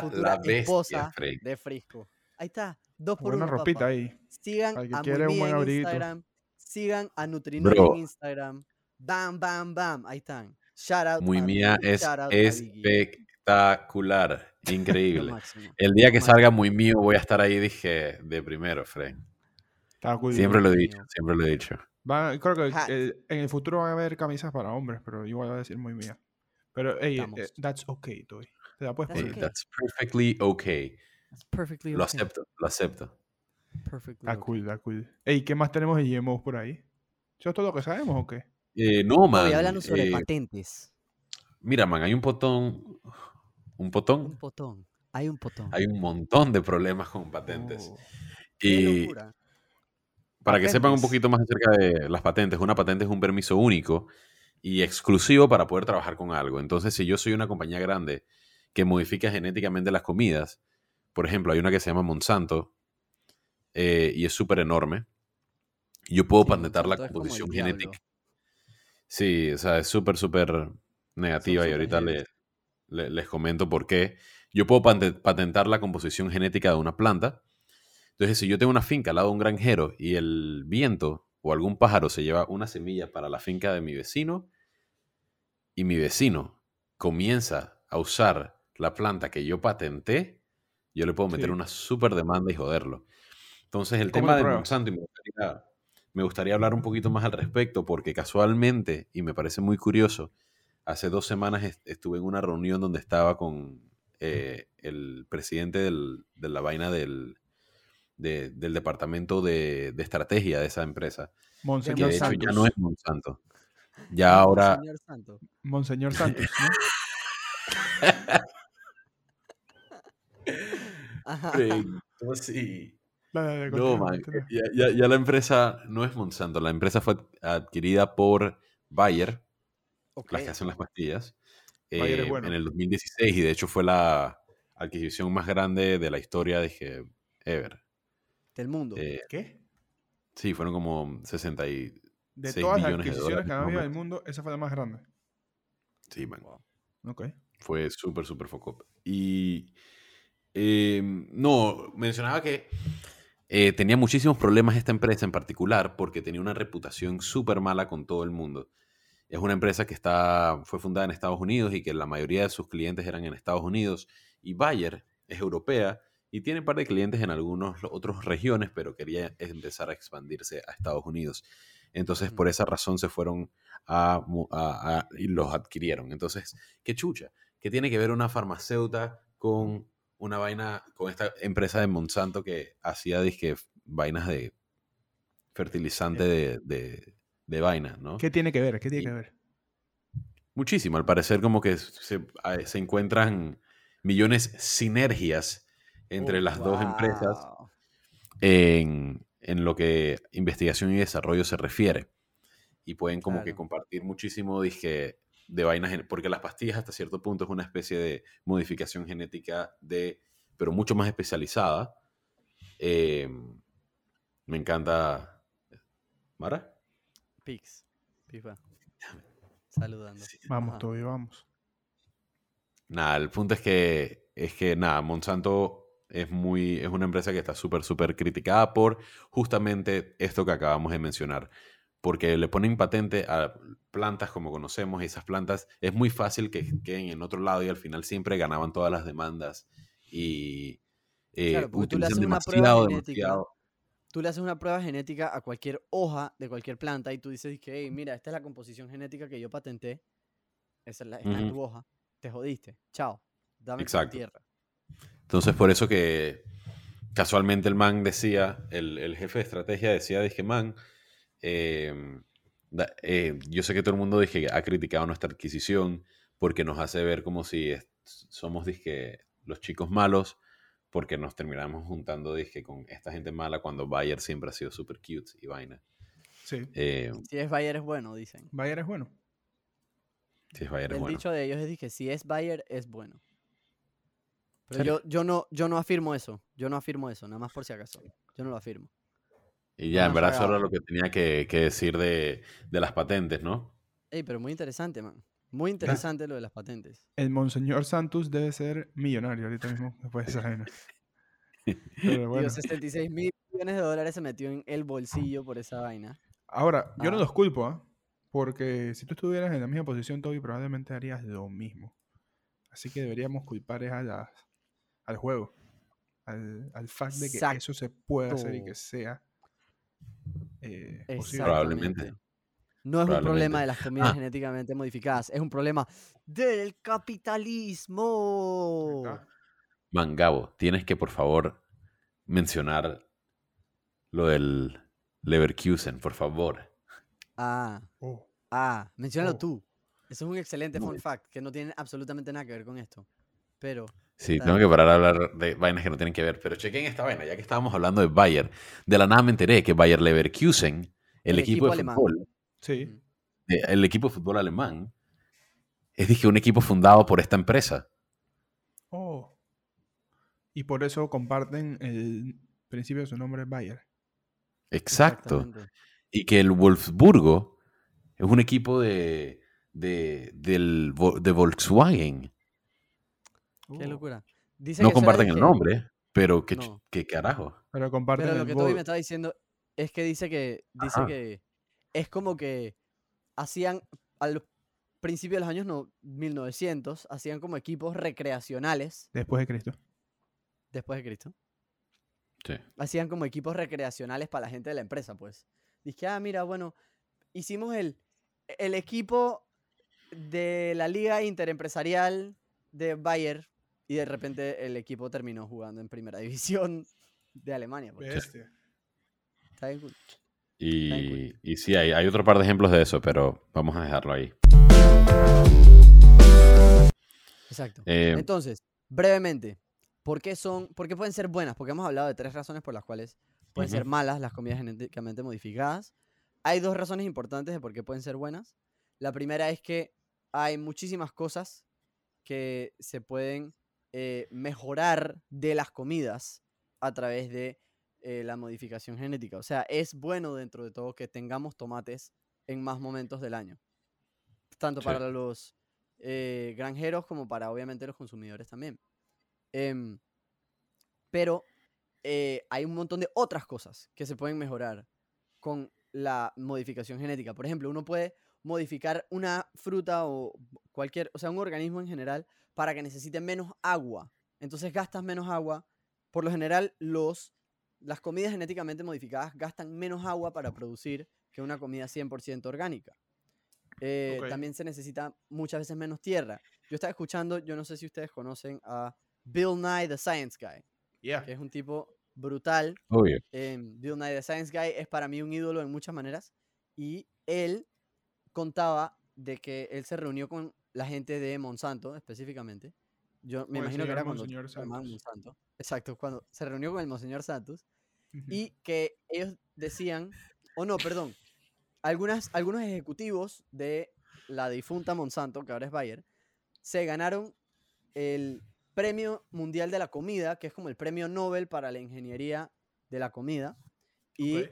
futura la bestia, esposa de Frisco. Ahí está, dos por Buena uno, ropita papá. ahí. Sigan Al que a quiere Muy un buen Mía en abriguito. Instagram, sigan a Nutrinori Bro. en Instagram. Bam, bam, bam, ahí están. Shout out Muy a mía es shout out a Vicky. espectacular, increíble. [LAUGHS] El día que salga muy mío voy a estar ahí, dije, de primero, cool. Siempre lo he dicho, siempre lo he dicho. Van- creo que eh, en el futuro van a haber camisas para hombres, pero igual va a decir muy mía. Pero, hey, eh, Estamos. that's okay, Toby. Te la puedes Hey, poner. okay. That's perfectly okay. That's perfectly Lo okay. acepto, lo acepto. Perfectly Está okay. cool, está cool. Ey, ¿qué más tenemos de GMOs por ahí? ¿Eso es todo lo que sabemos o qué? Eh, no, man. Estoy hablando sobre eh, patentes. mira, man, hay un potón. ¿Un Un potón? potón. Hay un potón. Hay un montón de problemas con patentes. Oh, Y para que sepan un poquito más acerca de las patentes, una patente es un permiso único y exclusivo para poder trabajar con algo. Entonces, si yo soy una compañía grande que modifica genéticamente las comidas, por ejemplo, hay una que se llama Monsanto eh, y es súper enorme, yo puedo Sí, patentar la composición genética. Sí, o sea, es súper, súper negativa y ahorita le- le- les comento por qué. Yo puedo patentar la composición genética de una planta. Entonces, si yo tengo una finca al lado de un granjero y el viento o algún pájaro se lleva una semilla para la finca de mi vecino y mi vecino comienza a usar la planta que yo patenté, yo le puedo meter Sí. una súper demanda y joderlo. Entonces, el ¿Cómo tema de? Monsanto, y me gustaría, me gustaría hablar un poquito más al respecto, porque casualmente, y me parece muy curioso, hace dos semanas est- estuve en una reunión donde estaba con eh, el presidente del- de la vaina del, de- del departamento de, de estrategia de esa empresa, que Monseñor de hecho Santos. ya no es Monsanto. Ya ahora... Señor Santo. Monseñor Santos, ¿no? [LAUGHS] Dale, dale, No, man, continúa. ya, ya- ya la empresa no es Monsanto, la empresa fue adquirida por Bayer, Las que hacen las pastillas, eh, bueno. en el 2016 y de hecho fue la adquisición más grande de la historia, dije, ever. Del mundo. Eh, ¿Qué? sí, fueron como 60 y... De 6 todas las de adquisiciones dólares que han habido en el momento. mundo, esa fue la más grande. Sí, man. Ok. Fue súper, súper foco. Y eh, no, mencionaba que eh, tenía muchísimos problemas esta empresa en particular porque tenía una reputación súper mala con todo el mundo. Es una empresa que está, fue fundada en Estados Unidos y que la mayoría de sus clientes eran en Estados Unidos. Y Bayer es europea y tiene un par de clientes en algunas otras regiones, pero quería empezar a expandirse a Estados Unidos. Entonces, por esa razón se fueron a, mu- a- a- y los adquirieron. Entonces, qué chucha, ¿qué tiene que ver una farmacéutica con una vaina, con esta empresa de Monsanto que hacía disque vainas de fertilizante de, de, de vainas, ¿no? ¿Qué tiene que ver? ¿Qué tiene Y- que ver? Muchísimo, al parecer como que se, encuentran millones sinergias entre Oh, las dos empresas en, en lo que investigación y desarrollo se refiere. Y pueden como que compartir muchísimo dije, de vainas, porque las pastillas hasta cierto punto es una especie de modificación genética de, pero mucho más especializada. Eh, me encanta. ¿Mara? Pix. Pipa. [LAUGHS] Saludando. Sí. Vamos, Ajá. Toby, vamos. Nada, el punto es que, es que nada, Monsanto es muy, es una empresa que está súper, súper criticada por justamente esto que acabamos de mencionar. Porque le ponen patente a plantas como conocemos y esas plantas es muy fácil que queden en otro lado y al final siempre ganaban todas las demandas y eh, Claro, porque tú le utilizan haces una prueba demasiado, genética, demasiado. Tú le haces una prueba genética a cualquier hoja de cualquier planta y tú dices que, "Hey, mira, esta es la composición genética que yo patenté. Esa es la, está en Ujú. tu hoja. te jodiste. Chao. Dame tu Exacto. tierra. Entonces, por eso que casualmente el man decía, el, el jefe de estrategia decía, dije, man, eh, da- eh, yo sé que todo el mundo dije, ha criticado nuestra adquisición porque nos hace ver como si es- somos dije, los chicos malos porque nos terminamos juntando dije, con esta gente mala cuando Bayer siempre ha sido super cute y vaina. Sí. Eh, Si es Bayer es bueno, dicen. Bayer es bueno. si es Bayer es El bueno. dicho de ellos es que si es Bayer es bueno. Pero yo, yo, no, yo no afirmo eso. Yo no afirmo eso, nada más por si acaso. Yo no lo afirmo. Y ya, en verdad, eso era lo que tenía que, que decir de, de las patentes, ¿no? Ey, pero muy interesante, man. Muy interesante lo de las patentes. El Monseñor Santos debe ser millonario ahorita mismo [LAUGHS] después de esa vaina. Pero bueno. Tío, 66 mil millones de dólares se metió en el bolsillo por esa vaina. Ahora, yo no Ah. los culpo, ¿ah? Porque si tú estuvieras en la misma posición, Toby, probablemente harías lo mismo. Así que deberíamos culpar es a las- al juego. Al, al fact de que eso se puede hacer y que Exacto. sea eh, posible. Probablemente. No es un problema de las comidas Ah. genéticamente modificadas, es un problema del capitalismo. Ahí está. Man, Gabo, tienes que por favor mencionar lo del Leverkusen, por favor. Ah, Oh, ah, menciónalo Oh. tú. Eso es un excelente No. fun fact que no tiene absolutamente nada que ver con esto. Pero, Sí, tengo que parar a hablar de vainas que no tienen que ver. Pero chequen esta vaina, ya que estábamos hablando de Bayer. De la nada me enteré que Bayer Leverkusen, el, El equipo, equipo de alemán. fútbol, sí. mm, el equipo de fútbol alemán, es dije, un equipo fundado por esta empresa. Oh. Y por eso comparten el principio de su nombre, Bayer. Exacto. Y que el Wolfsburgo es un equipo de, de, del, de Volkswagen. Qué Oh. locura. Dice No que comparten el nombre, pero qué, No. qué carajo. Pero comparten Pero lo el que Toby me está diciendo es que dice que dice Ajá. que es como que hacían al principio de los años no, 1900 hacían como equipos recreacionales después de Cristo. después de Cristo. Sí. Hacían como equipos recreacionales para la gente de la empresa, pues. Dice, ah, mira, bueno, hicimos el el equipo de la liga interempresarial de Bayer y de repente el equipo terminó jugando en primera [LAUGHS] división de Alemania. pues. Bestia. Está bien cool. Y, y sí, hay, hay otro par de ejemplos de eso, pero vamos a dejarlo ahí. Exacto. Eh, Entonces, brevemente, ¿por qué son, por qué pueden ser buenas? Porque hemos hablado de tres razones por las cuales pueden ser malas las comidas genéticamente modificadas. Hay dos razones importantes de por qué pueden ser buenas. La primera es que hay muchísimas cosas que se pueden eh, mejorar de las comidas a través de eh, la modificación genética. O sea, es bueno dentro de todo que tengamos tomates en más momentos del año. Tanto Sí. para los eh, granjeros como para obviamente los consumidores también. Em, pero eh, hay un montón de otras cosas que se pueden mejorar con la modificación genética. Por ejemplo, uno puede modificar una fruta o cualquier, o sea, un organismo en general para que necesite menos agua. Entonces gastas menos agua. Por lo general, los, las comidas genéticamente modificadas gastan menos agua para producir que una comida 100% orgánica. Eh, Ok. También se necesita muchas veces menos tierra. Yo estaba escuchando, yo no sé si ustedes conocen a Bill Nye, the Science Guy, Yeah. que es un tipo brutal obvio. em, Bill Nye the Science Guy es para mí un ídolo en muchas maneras y él contaba de que él se reunió con la gente de Monsanto específicamente. Yo me el imagino que era cuando. Monsanto. Exacto, cuando se reunió con el Monseñor Santos Ujú. y que ellos decían, o no, perdón, algunas, algunos ejecutivos de la difunta Monsanto, que ahora es Bayer, se ganaron el Premio Mundial de la Comida, que es como el premio Nobel para la ingeniería de la comida, y Ok.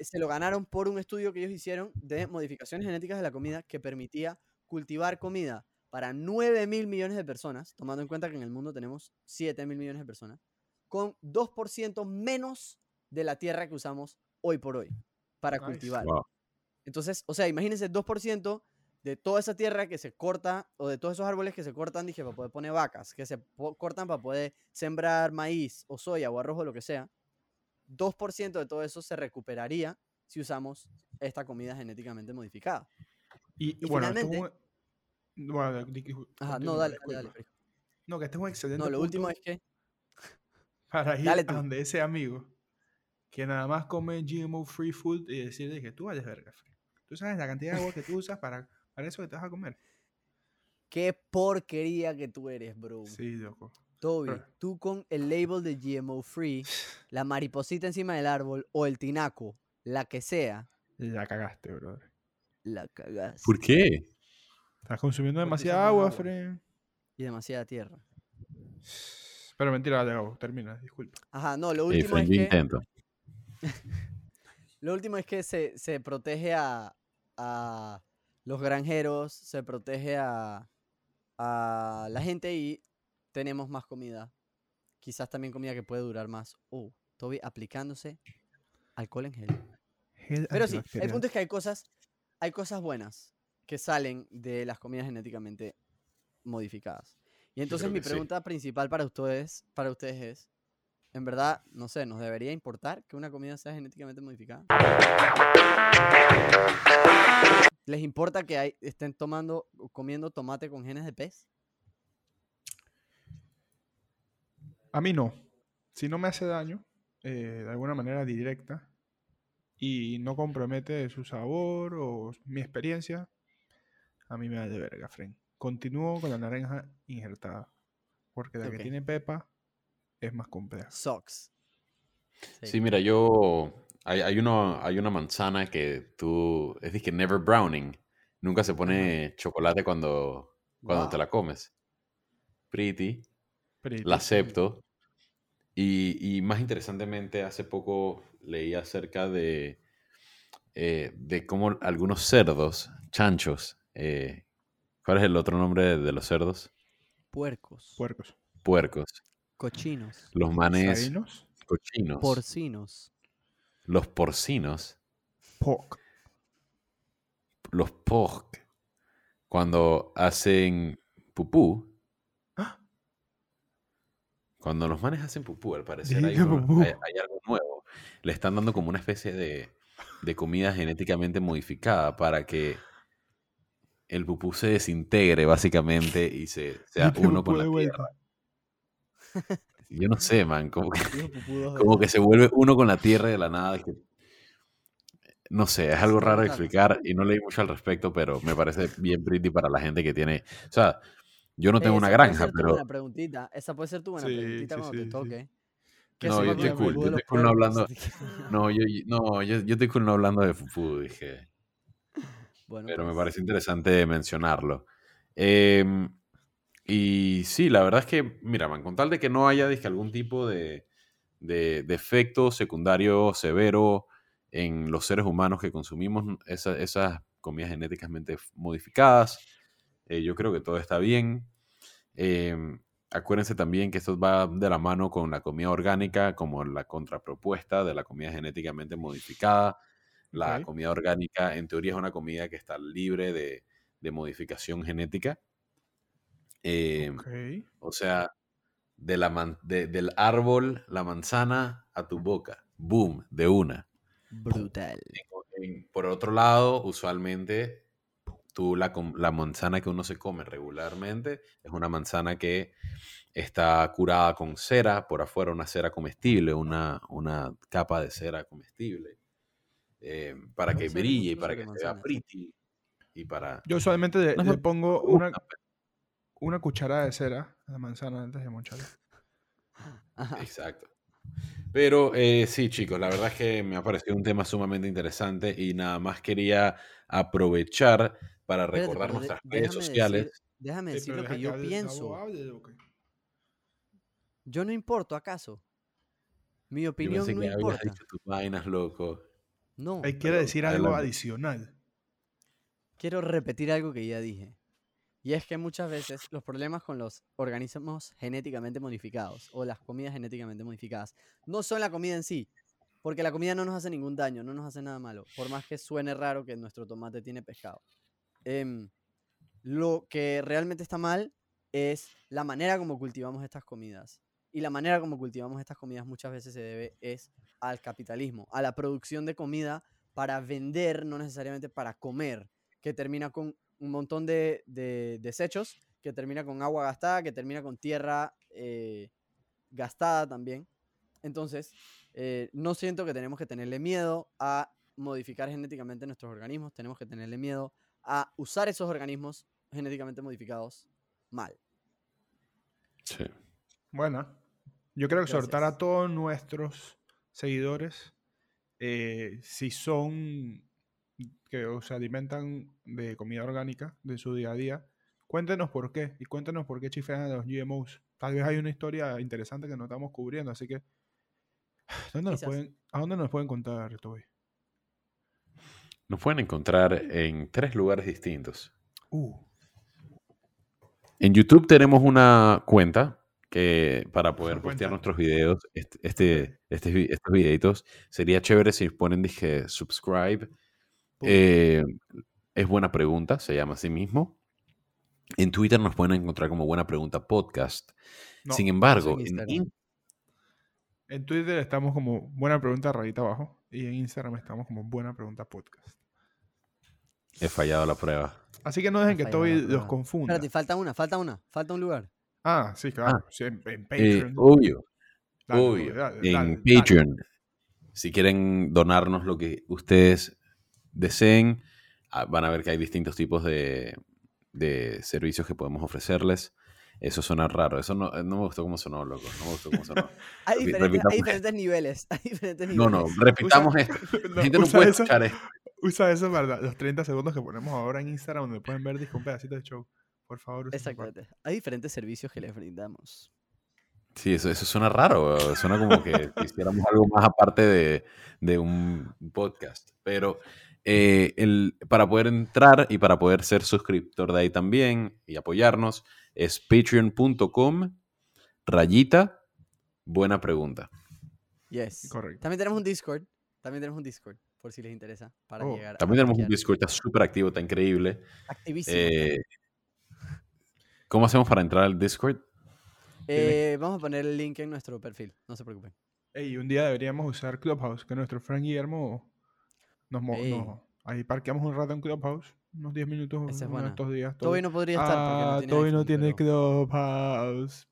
se lo ganaron por un estudio que ellos hicieron de modificaciones genéticas de la comida que permitía cultivar comida para 9 mil millones de personas, tomando en cuenta que en el mundo tenemos 7 mil millones de personas, con 2% menos de la tierra que usamos hoy por hoy para Nice. cultivar. Wow. Entonces, o sea, imagínense 2% de toda esa tierra que se corta, o de todos esos árboles que se cortan, dije, para poder poner vacas, que se cortan para poder sembrar maíz o soya o arroz o lo que sea. 2% de todo eso se recuperaría si usamos esta comida genéticamente modificada. Y, Y bueno, esto es finalmente- un- Bueno, Ajá, no, dale, dale. No, que este es un excelente No, lo último es que. [LAUGHS] para ir Dale a donde ese amigo que nada más come GMO free food y decirle que tú vales verga, Fred. Tú sabes la cantidad de agua que tú usas para, para eso que te vas a comer. Qué porquería que tú eres, bro. Sí, loco. Toby, Pero- tú con el label de GMO Free, [LAUGHS] la mariposita encima del árbol o el tinaco, la que sea, La cagaste, brother. la cagas. ¿Por qué? Estás consumiendo demasiada agua, agua. Fred. Y demasiada tierra. Pero mentira, Gabo, termina, disculpa. Ajá, no, lo último es que. intento. [LAUGHS] Lo último es que se, se protege a, a los granjeros, se protege a, a la gente y tenemos más comida. Quizás también comida que puede durar más. Oh, Toby aplicándose alcohol en gel. Gel Pero sí, el punto es que hay cosas, hay cosas buenas que salen de las comidas genéticamente modificadas. Y entonces mi sí. pregunta principal para ustedes, para ustedes es, en verdad, no sé, ¿nos debería importar que una comida sea genéticamente modificada? ¿Les importa que hay- estén tomando comiendo tomate con genes de pez? A mí no. Si no me hace daño, eh, de alguna manera directa, y no compromete su sabor o mi experiencia, a mí me da de verga, Fren. Continúo con la naranja injertada. Porque la que tiene pepa es más compleja. Socks. Sí, mira, yo. Hay, hay, uno, hay una manzana que tú. Es que Never Browning. Nunca se pone chocolate cuando, cuando te la comes. Pretty. Pretty. La acepto. Y, y más interesantemente, hace poco leí acerca de, eh, de cómo algunos cerdos, chanchos, eh, ¿cuál es el otro nombre de, de los cerdos? Puercos. Puercos. Puercos. cochinos. Los manes Sainos. cochinos. Porcinos. Los porcinos. Pork. Los porc. Cuando hacen pupú. Ah. Cuando los manes hacen pupú, al parecer uno- hay- hay algo nuevo. Le están dando como una especie de, de comida genéticamente modificada para que el pupú se desintegre básicamente y se sea uno con la tierra. Yo no sé, man, como que, [LAUGHS] como que se vuelve uno con la tierra de la nada. que- no sé, es algo raro de explicar y no leí mucho al respecto, pero me parece bien pretty para la gente que tiene... O sea, yo no tengo una puede granja, tu pero... buena preguntita. Esa puede ser tu buena Sí, preguntita sí, cuando sí, te toque. ¿Qué No, yo estoy cool, yo estoy cool no hablando- [LAUGHS] No, yo, no, yo, yo estoy cool no hablando de Fufu, dije. Bueno, Pero me pues, parece interesante mencionarlo. Em, y sí, la verdad es que, mira, man, con tal de que no haya dizque, algún tipo de, de, de efecto secundario severo en los seres humanos que consumimos esa- esas comidas genéticamente modificadas, eh, yo creo que todo está bien. Em, acuérdense también que esto va de la mano con la comida orgánica como la contrapropuesta de la comida genéticamente modificada. La comida orgánica, en teoría, es una comida que está libre de, de modificación genética. Em. O sea, de la man- de- del árbol, la manzana a tu boca. Boom, de una. brutal. Por otro lado, usualmente, tú la, la manzana que uno se come regularmente es una manzana que está curada con cera, por afuera una cera comestible, una, una capa de cera comestible, eh, para que brille y para que se vea manzana. pretty y para... Yo usualmente le, pongo una, una cucharada de cera a la manzana antes de moncharla. Ajá. [LAUGHS] Exacto. Pero eh, sí, chicos, la verdad es que me ha parecido un tema sumamente interesante y nada más quería aprovechar para Espérate, recordar de- nuestras redes sociales. decir- déjame Sí, decir lo que yo hable- pienso. Yo no importo, ¿acaso? Mi Yo opinión pensé no que importa. dicho tus vainas, loco. No, Él quiere decir algo adelante. adicional. quiero repetir algo que ya dije. Y es que muchas veces los problemas con los organismos genéticamente modificados o las comidas genéticamente modificadas no son la comida en sí, porque la comida no nos hace ningún daño, no nos hace nada malo, por más que suene raro que nuestro tomate tiene pescado. Em, lo que realmente está mal es la manera como cultivamos estas comidas. Y la manera como cultivamos estas comidas muchas veces se debe es al capitalismo, a la producción de comida para vender, no necesariamente para comer, que termina con un montón de, de desechos que termina con agua gastada, que termina con tierra eh, gastada también. Entonces, eh, no siento que tenemos que tenerle miedo a modificar genéticamente nuestros organismos, tenemos que tenerle miedo a usar esos organismos genéticamente modificados mal. Sí. Bueno, yo creo que exhortar a todos nuestros seguidores, eh, si son que o se alimentan de comida orgánica de su día a día, cuéntenos por qué y cuéntenos por qué chifean a los GMOs. Tal vez hay una historia interesante que no estamos cubriendo, así que [SIGHS] ¿dónde nos pueden, ¿a dónde nos pueden contar, Toby? Nos pueden encontrar en tres lugares distintos. Uh, En YouTube tenemos una cuenta que para poder postear cuenta. nuestros videos, este, este, este estos videitos, sería chévere si ponen, dije, subscribe. Eh, es buena pregunta, se llama así mismo. En Twitter nos pueden encontrar como Buena Pregunta Podcast. no, Sin embargo, en Twitter estamos como buena pregunta rayita abajo y en Instagram estamos como buena pregunta podcast. he fallado la prueba. Así que no dejen que Toby los confunda. Espérate, falta una, falta una, falta un lugar. Ah, sí, claro. sí, en, en Eh, Patreon. obvio, Dale, obvio. Dale, en dale, dale. Patreon, si quieren donarnos lo que ustedes deseen, ah, van a ver que hay distintos tipos de, de servicios que podemos ofrecerles. Eso suena raro. Eso no, no me gustó cómo sonó, loco. No me gustó cómo sonó. [LAUGHS] Hay diferentes, hay repitamos. diferentes niveles. Hay diferentes No, niveles. no, repitamos esto. [LAUGHS] No, La gente no usa puede eso- escuchar esto. Usa eso para los 30 segundos que ponemos ahora en Instagram donde pueden ver disco un pedacito de show. Por favor. Exactamente. Hay diferentes servicios que les brindamos. Sí, eso, eso suena raro. Suena como que [LAUGHS] hiciéramos algo más aparte de, de un podcast. Pero eh, el, para poder entrar y para poder ser suscriptor de ahí también y apoyarnos es patreon.com rayita buena pregunta. Yes. Correcto. También tenemos un Discord. También tenemos un Discord, por si les interesa, para Oh, llegar a También tenemos un. Discord, está súper activo, está increíble. Activísimo. Eh, ¿Cómo hacemos para entrar al Discord? Eh, vamos a poner el link en nuestro perfil, no se preocupen. Ey, un día deberíamos usar Clubhouse, que nuestro friend Guillermo nos, nos- ahí parqueamos un rato en Clubhouse, unos 10 minutos Esa es buena. estos días. Toby no podría estar porque ah, no tiene Toby no tiene pero- Clubhouse.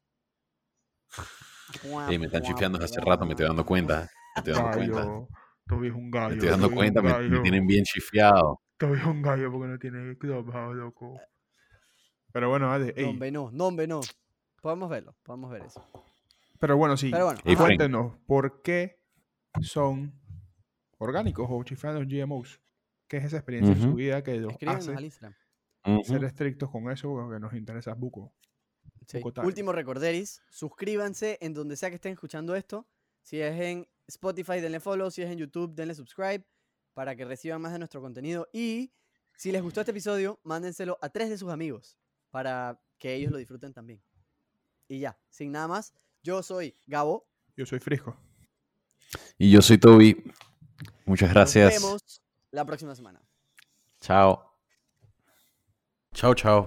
Ey, me están chifiando desde hace rato, me estoy dando cuenta. Me estoy dando cuenta. Toby es un gallo. Me estoy dando Toby cuenta, me, tienen bien chifiado. Toby es un gallo porque no tiene Clubhouse, loco. Pero bueno, vale. ey, No, hombre, no, no, hombre, no. Podemos verlo, podemos ver eso. Pero bueno, sí. Pero bueno. Cuéntenos, ¿por qué son orgánicos o chiflan los GMOs? ¿Qué es esa experiencia en su vida que los hace al Instagram. Ser estrictos con eso? Porque nos interesa buco. Sí. Último recorderis, suscríbanse en donde sea que estén escuchando esto. Si es en Spotify, denle follow. Si es en YouTube, denle subscribe para que reciban más de nuestro contenido. Y si les gustó este episodio, mándenselo a tres de sus amigos para que ellos lo disfruten también. Y ya, sin nada más, yo soy Gabo. Yo soy Frisco. Y yo soy Toby. Muchas gracias. Nos vemos la próxima semana. Chao. Chao, chao.